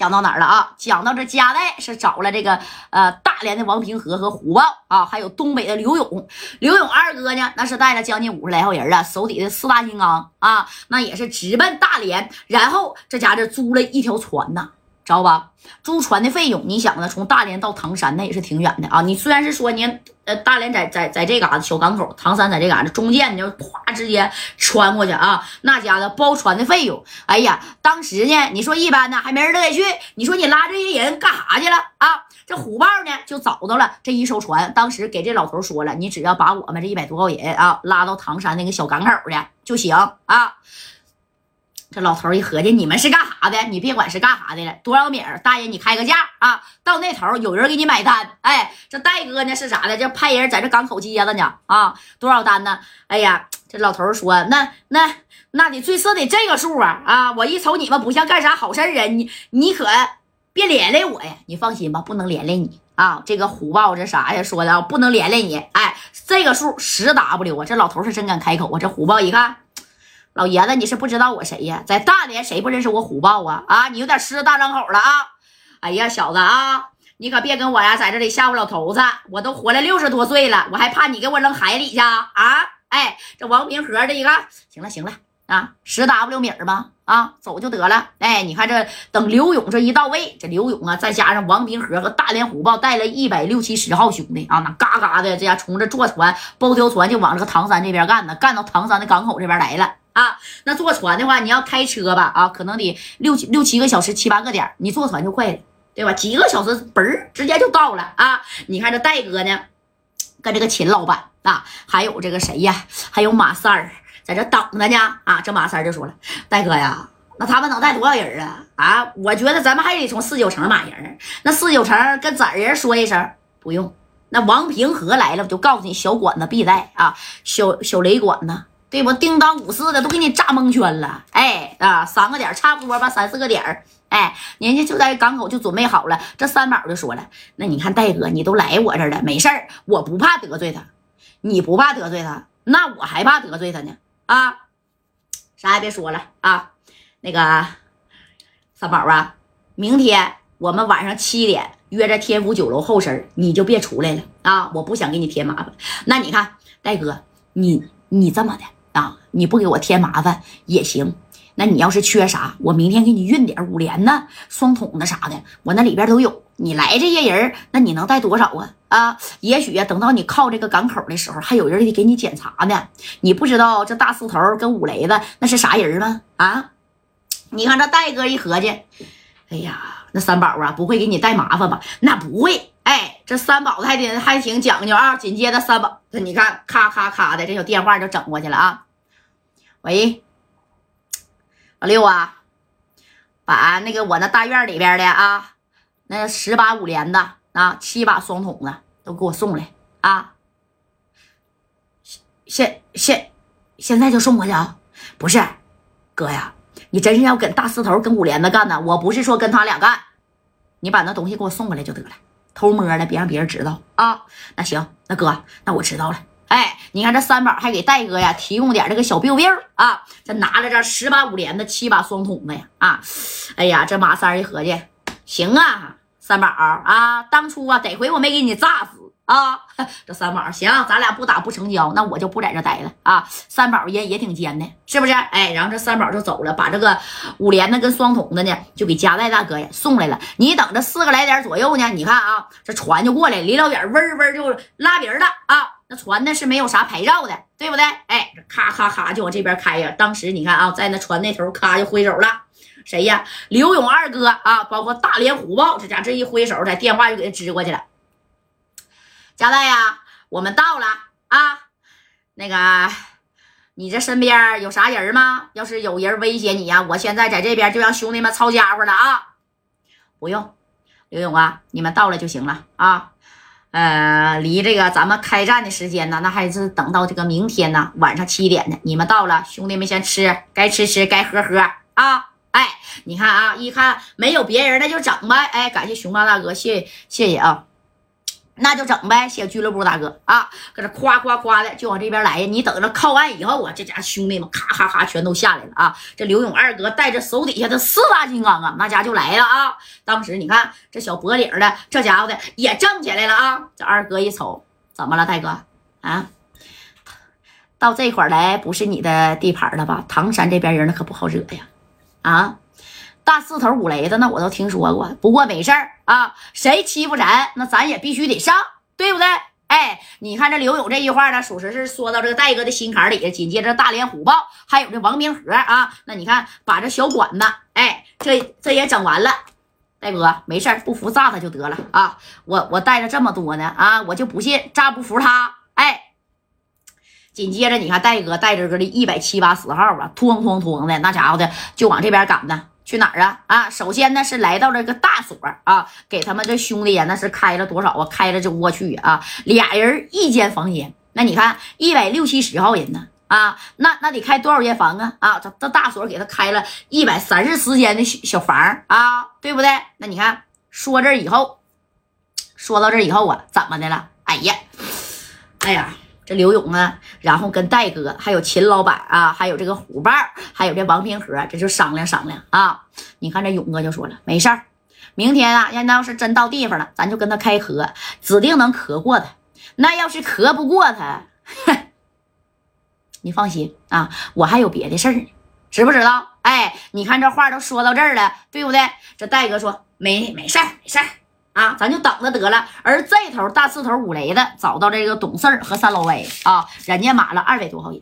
讲到哪儿了啊？讲到这加代是找了这个呃大连的王平和和虎豹啊，还有东北的刘勇。刘勇二哥呢，那是带了将近五十来号人啊，手底的四大金刚啊，那也是直奔大连，然后这家这租了一条船呐。知道吧？租船的费用，你想呢？从大连到唐山那也是挺远的啊。你虽然是说你呃大连在在在这嘎子小港口，唐山在这嘎子中间，你就咵直接穿过去啊。那家的包船的费用，哎呀，当时呢，你说一般呢还没人乐意去。你说你拉这些人干啥去了啊？这虎豹呢就找到了这一艘船，当时给这老头说了，你只要把我们这一百多号人啊拉到唐山那个小港口去就行啊。这老头一合计，你们是干啥的？你别管是干啥的了，多少米儿？大爷，你开个价啊！到那头有人给你买单。哎，这戴哥呢是啥的？这派人在这港口接着呢啊！多少单呢？哎呀，这老头说，那那那得最少得这个数啊啊！我一瞅你们不像干啥好事人，你你可别连累我呀！你放心吧，不能连累你啊！这个虎豹这啥呀？说的啊，不能连累你。哎，这个数十 W 啊！这老头是真敢开口啊！这虎豹一看。老爷子，你是不知道我谁呀？在大连谁不认识我虎豹啊？啊，你有点狮子大张口了啊！哎呀，小子啊，你可别跟我呀在这里吓唬老头子！我都活了六十多岁了，我还怕你给我扔海里去啊？啊哎，这王平和这一个，行了行了啊，十 W 米吧，啊，走就得了。哎，你看这等刘勇这一到位，这刘勇啊，再加上王平和和大连虎豹带了一百六七十号兄弟啊，那嘎嘎的这家从这坐船包条船就往这个唐山这边干呢，干到唐山的港口这边来了。啊，那坐船的话，你要开车吧，啊，可能得六七六七个小时，七八个点你坐船就快了，对吧？几个小时，嘣儿，直接就到了啊！你看这戴哥呢，跟这个秦老板啊，还有这个谁呀？还有马三儿在这等着呢。啊，这马三儿就说了：“戴哥呀，那他们能带多少人啊？啊，我觉得咱们还得从四九城买人。那四九城跟咱人说一声，不用。那王平和来了，我就告诉你，小管子必带啊，小小雷管子。”对不？叮当五四的都给你炸蒙圈了，哎啊，三个点差不多吧，三四个点儿，哎，人家就在港口就准备好了。这三宝就说了，那你看戴哥，你都来我这儿了，没事儿，我不怕得罪他，你不怕得罪他，那我还怕得罪他呢啊！啥也别说了啊，那个三宝啊，明天我们晚上七点约在天府酒楼后身你就别出来了啊，我不想给你添麻烦。那你看戴哥，你你这么的。啊，你不给我添麻烦也行。那你要是缺啥，我明天给你运点五连呢、双筒的啥的，我那里边都有。你来这些人，那你能带多少啊？啊，也许啊，等到你靠这个港口的时候，还有人得给你检查呢。你不知道这大四头跟五雷子那是啥人吗？啊，你看这戴哥一合计，哎呀，那三宝啊，不会给你带麻烦吧？那不会。哎，这三宝还得还挺讲究啊。紧接着三宝，你看，咔咔咔的，这小电话就整过去了啊。喂，老六啊，把那个我那大院里边的啊，那十把五连的啊，七把双筒的都给我送来啊。现现现在就送过去啊？不是，哥呀，你真是要跟大四头跟五连的干呢？我不是说跟他俩干，你把那东西给我送过来就得了，偷摸的，别让别人知道啊。那行，那哥，那我知道了。哎，你看这三宝还给戴哥呀提供点这个小 biu biu 啊，这拿了这十把五连的，七把双筒的呀啊！哎呀，这马三一合计，行啊，三宝啊，当初啊得亏我没给你炸死啊！这三宝行，咱俩不打不成交，那我就不在这待了啊！三宝也也挺尖的，是不是？哎，然后这三宝就走了，把这个五连的跟双筒的呢，就给加代大哥呀送来了。你等着四个来点左右呢，你看啊，这船就过来，离老远嗡嗡就拉名了啊！那船呢是没有啥牌照的，对不对？哎，咔咔咔就往这边开呀。当时你看啊，在那船那头咔就挥手了，谁呀？刘勇二哥啊，包括大连虎豹，这家这一挥手，在电话就给他支过去了。加代呀，我们到了啊。那个，你这身边有啥人吗？要是有人威胁你呀，我现在在这边就让兄弟们抄家伙了啊。不用，刘勇啊，你们到了就行了啊。呃，离这个咱们开战的时间呢，那还是等到这个明天呢晚上七点呢。你们到了，兄弟们先吃，该吃吃，该喝喝啊！哎，你看啊，一看没有别人，那就整呗。哎，感谢熊猫大哥，谢谢谢啊。那就整呗，小俱乐部大哥啊，搁这夸夸夸的就往这边来呀！你等着靠岸以后啊，这家兄弟们咔咔咔全都下来了啊！这刘勇二哥带着手底下的四大金刚啊，那家就来了啊！当时你看这小脖领的这家伙的也站起来了啊！这二哥一瞅，怎么了，大哥啊？到这块来不是你的地盘了吧？唐山这边人那可不好惹呀！啊，大四头五雷的那我都听说过，不过没事儿啊，谁欺负咱，那咱也必须得上，对不对？哎，你看这刘勇这句话呢，属实是说到这个戴哥的心坎里。紧接着大连虎豹还有这王明和啊，那你看把这小管子，哎，这这也整完了。戴哥没事儿，不服炸他就得了啊！我我带着这么多呢啊，我就不信炸不服他。哎。紧接着，你看戴哥带着个的一百七八十号啊，哐哐哐的那家伙的就往这边赶呢。去哪儿啊？啊，首先呢是来到这个大所啊，给他们这兄弟呀，那是开了多少啊？开了这我去啊，俩人一间房间。那你看一百六七十号人呢啊，那那得开多少间房啊？啊，这这大所给他开了一百三十四间的小小房啊，对不对？那你看说这以后，说到这以后啊，怎么的了？哎呀，哎呀。这刘勇啊，然后跟戴哥，还有秦老板啊，还有这个虎豹，还有这王平和，这就商量商量啊。你看这勇哥就说了，没事儿，明天啊，人家要是真到地方了，咱就跟他开磕，指定能磕过他。那要是磕不过他，哼，你放心啊，我还有别的事儿呢，知不知道？哎，你看这话都说到这儿了，对不对？这戴哥说没没事儿，没事儿。啊，咱就等着得了。而这头大刺头五雷的找到这个董四和三老歪啊，人家买了二百多号人。